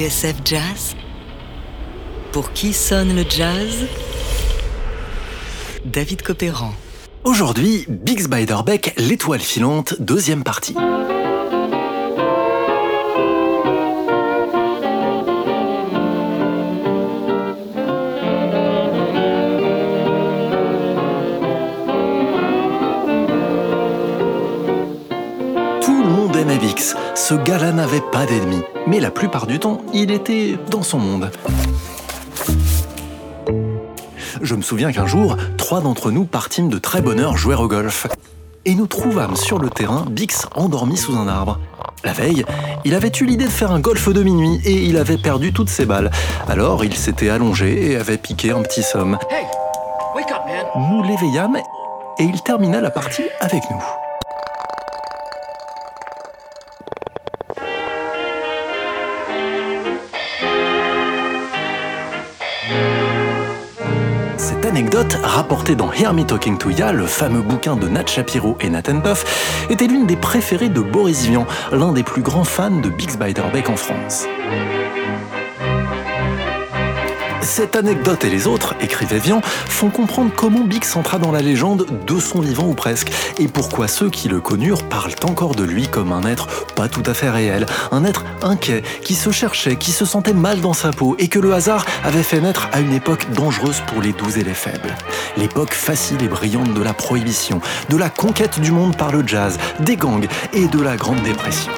TSF Jazz Pour qui sonne le jazz? David Copéran. Aujourd'hui, Biggs Beiderbecke, l'étoile filante, deuxième partie. Ce gars-là n'avait pas d'ennemis. Mais la plupart du temps, il était dans son monde. Je me souviens qu'un jour, trois d'entre nous partîmes de très bonne heure jouer au golf. Et nous trouvâmes sur le terrain Bix endormi sous un arbre. La veille, il avait eu l'idée de faire un golf de minuit et il avait perdu toutes ses balles. Alors il s'était allongé et avait piqué un petit somme. Hey, wake up, man. Nous l'éveillâmes et il termina la partie avec nous. Anecdote, rapportée dans Hear Me Talking to Ya, le fameux bouquin de Nat Shapiro et Nathan Puff, était l'une des préférées de Boris Vian, l'un des plus grands fans de Bix Beiderbecke en France. Cette anecdote et les autres, écrivait Vian, font comprendre comment Bix entra dans la légende de son vivant ou presque, et pourquoi ceux qui le connurent parlent encore de lui comme un être pas tout à fait réel, un être inquiet, qui se cherchait, qui se sentait mal dans sa peau, et que le hasard avait fait naître à une époque dangereuse pour les doux et les faibles. L'époque facile et brillante de la prohibition, de la conquête du monde par le jazz, des gangs et de la Grande Dépression.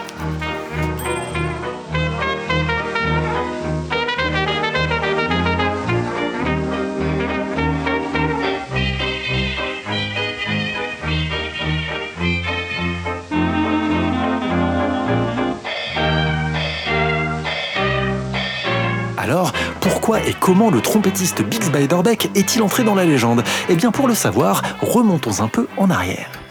Pourquoi et comment le trompettiste Bix Beiderbecke est-il entré dans la légende? Eh bien, pour le savoir, remontons un peu en arrière.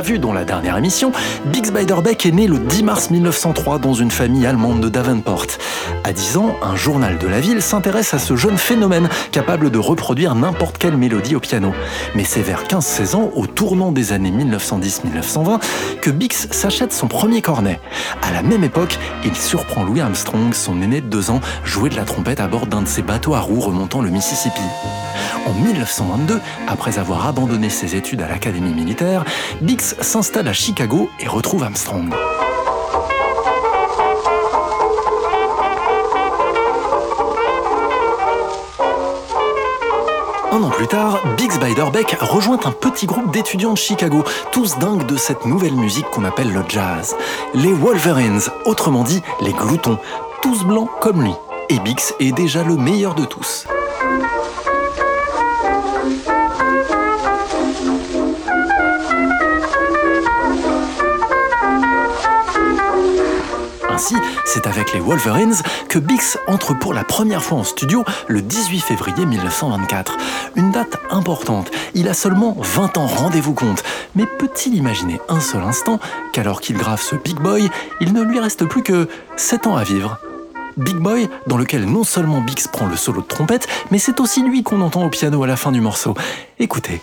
Vu dans la dernière émission, Bix Beiderbecke est né le 10 mars 1903 dans une famille allemande de Davenport. À 10 ans, un journal de la ville s'intéresse à ce jeune phénomène capable de reproduire n'importe quelle mélodie au piano. Mais c'est vers 15-16 ans, au tournant des années 1910-1920, que Bix s'achète son premier cornet. À la même époque, il surprend Louis Armstrong, son aîné de 2 ans, jouer de la trompette à bord d'un de ses bateaux à roues remontant le Mississippi. En 1922, après avoir abandonné ses études à l'académie militaire, Bix s'installe à Chicago et retrouve Armstrong. Un an plus tard, Bix Beiderbecke rejoint un petit groupe d'étudiants de Chicago, tous dingues de cette nouvelle musique qu'on appelle le jazz. Les Wolverines, autrement dit les gloutons, tous blancs comme lui. Et Bix est déjà le meilleur de tous. Ainsi, c'est avec les Wolverines que Bix entre pour la première fois en studio le 18 février 1924. Une date importante. Il a seulement 20 ans, rendez-vous compte. Mais peut-il imaginer un seul instant qu'alors qu'il grave ce Big Boy, il ne lui reste plus que 7 ans à vivre? Big Boy, dans lequel non seulement Bix prend le solo de trompette, mais c'est aussi lui qu'on entend au piano à la fin du morceau. Écoutez.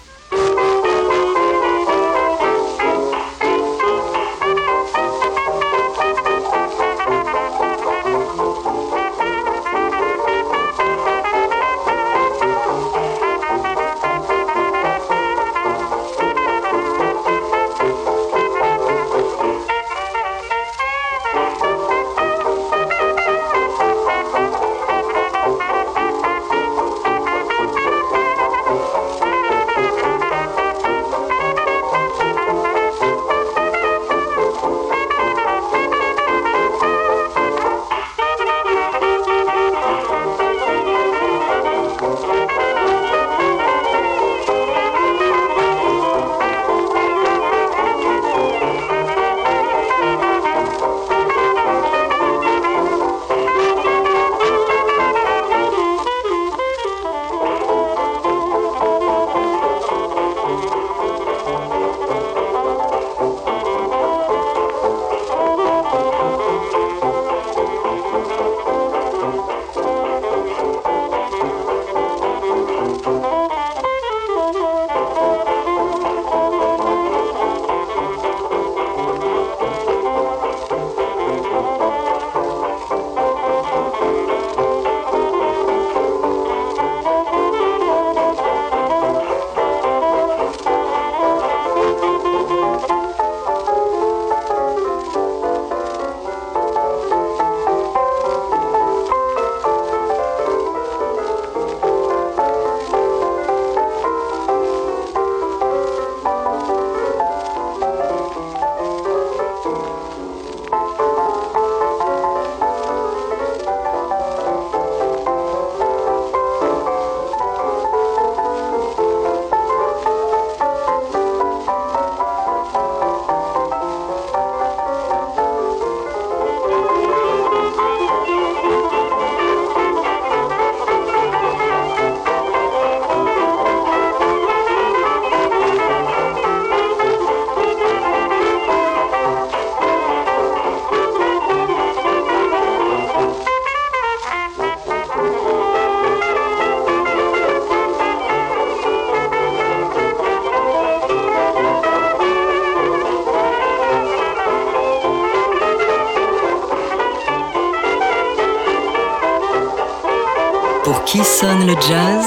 Qui sonne le jazz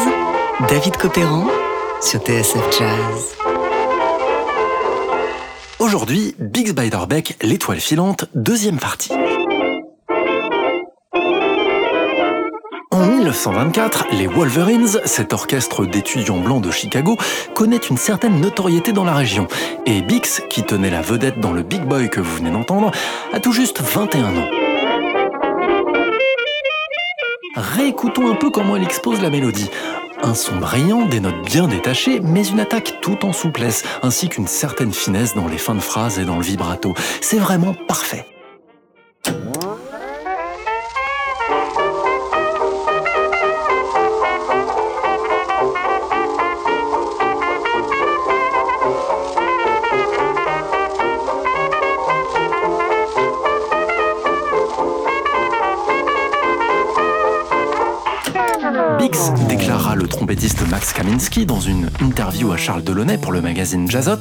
David Copéran sur TSF Jazz. Aujourd'hui, Big Beck, l'étoile filante, deuxième partie. En 1924, les Wolverines, cet orchestre d'étudiants blancs de Chicago, connaît une certaine notoriété dans la région. Et Bix, qui tenait la vedette dans le Big Boy que vous venez d'entendre, a tout juste 21 ans. Réécoutons un peu comment elle expose la mélodie. Un son brillant, des notes bien détachées, mais une attaque tout en souplesse, ainsi qu'une certaine finesse dans les fins de phrases et dans le vibrato. C'est vraiment parfait. Max Kaminski dans une interview à Charles Delaunay pour le magazine Jazzot,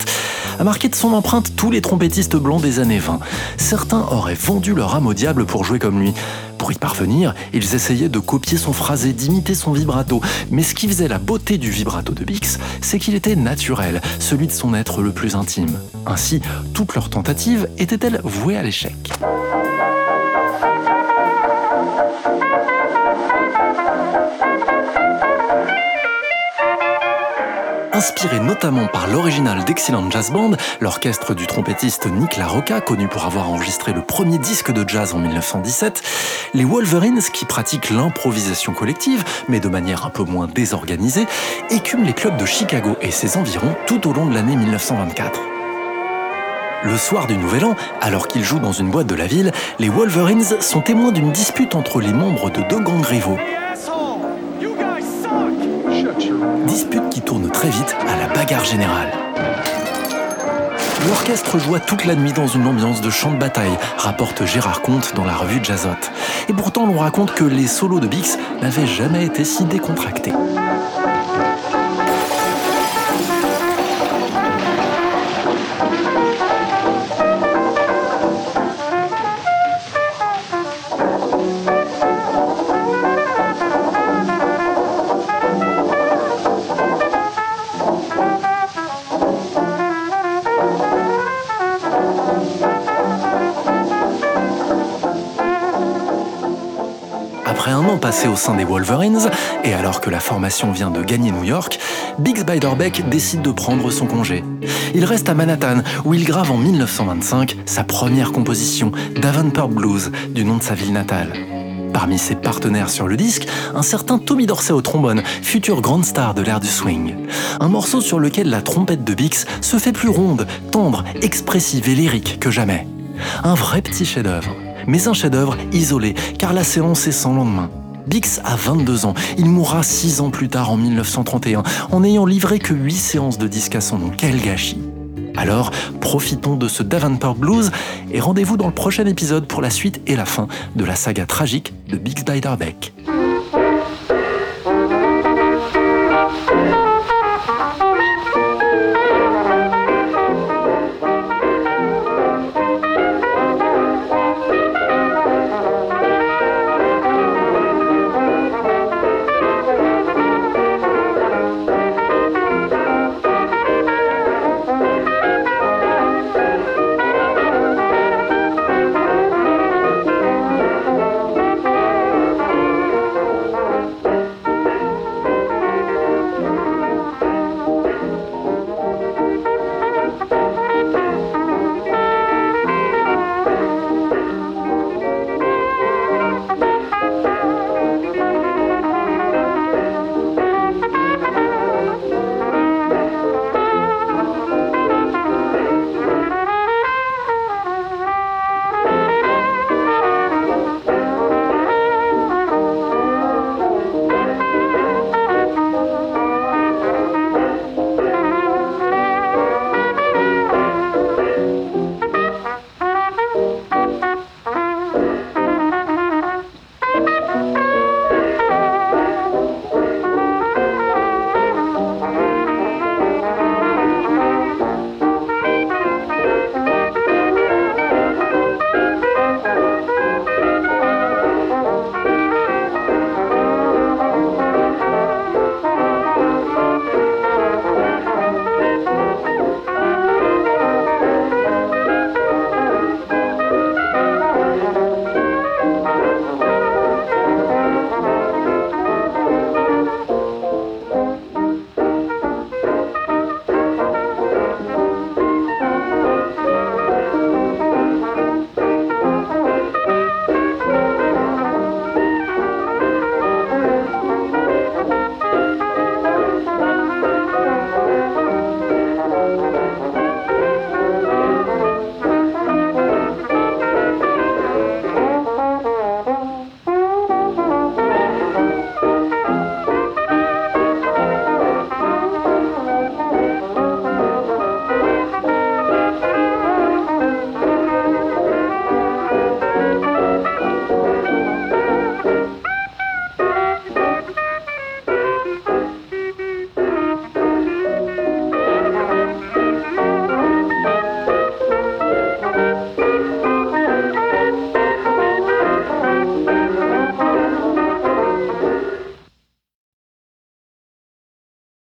a marqué de son empreinte tous les trompettistes blancs des années 20. Certains auraient vendu leur âme au diable pour jouer comme lui. Pour y parvenir, ils essayaient de copier son phrasé, d'imiter son vibrato. Mais ce qui faisait la beauté du vibrato de Bix, c'est qu'il était naturel, celui de son être le plus intime. Ainsi, toutes leurs tentatives étaient-elles vouées à l'échec? Inspiré notamment par l'original d'Excellent Jazz Band, l'orchestre du trompettiste Nick LaRocca, connu pour avoir enregistré le premier disque de jazz en 1917, les Wolverines, qui pratiquent l'improvisation collective, mais de manière un peu moins désorganisée, écument les clubs de Chicago et ses environs tout au long de l'année 1924. Le soir du Nouvel An, alors qu'ils jouent dans une boîte de la ville, les Wolverines sont témoins d'une dispute entre les membres de deux gangs rivaux. Dispute qui tourne très vite à la bagarre générale. L'orchestre joua toute la nuit dans une ambiance de champ de bataille, rapporte Gérard Comte dans la revue Jazzot. Et pourtant, l'on raconte que les solos de Bix n'avaient jamais été si décontractés. Au sein des Wolverines, et alors que la formation vient de gagner New York, Biggs Beiderbecke décide de prendre son congé. Il reste à Manhattan, où il grave en 1925 sa première composition, Davenport Blues, du nom de sa ville natale. Parmi ses partenaires sur le disque, un certain Tommy Dorsey au trombone, future grande star de l'ère du swing. Un morceau sur lequel la trompette de Bix se fait plus ronde, tendre, expressive et lyrique que jamais. Un vrai petit chef-d'œuvre mais un chef-d'œuvre isolé, car la séance est sans lendemain. Bix a 22 ans, il mourra 6 ans plus tard en 1931, en n'ayant livré que 8 séances de disques à son nom. Quel gâchis alors, profitons de ce Davenport Blues et rendez-vous dans le prochain épisode pour la suite et la fin de la saga tragique de Bix Beiderbecke.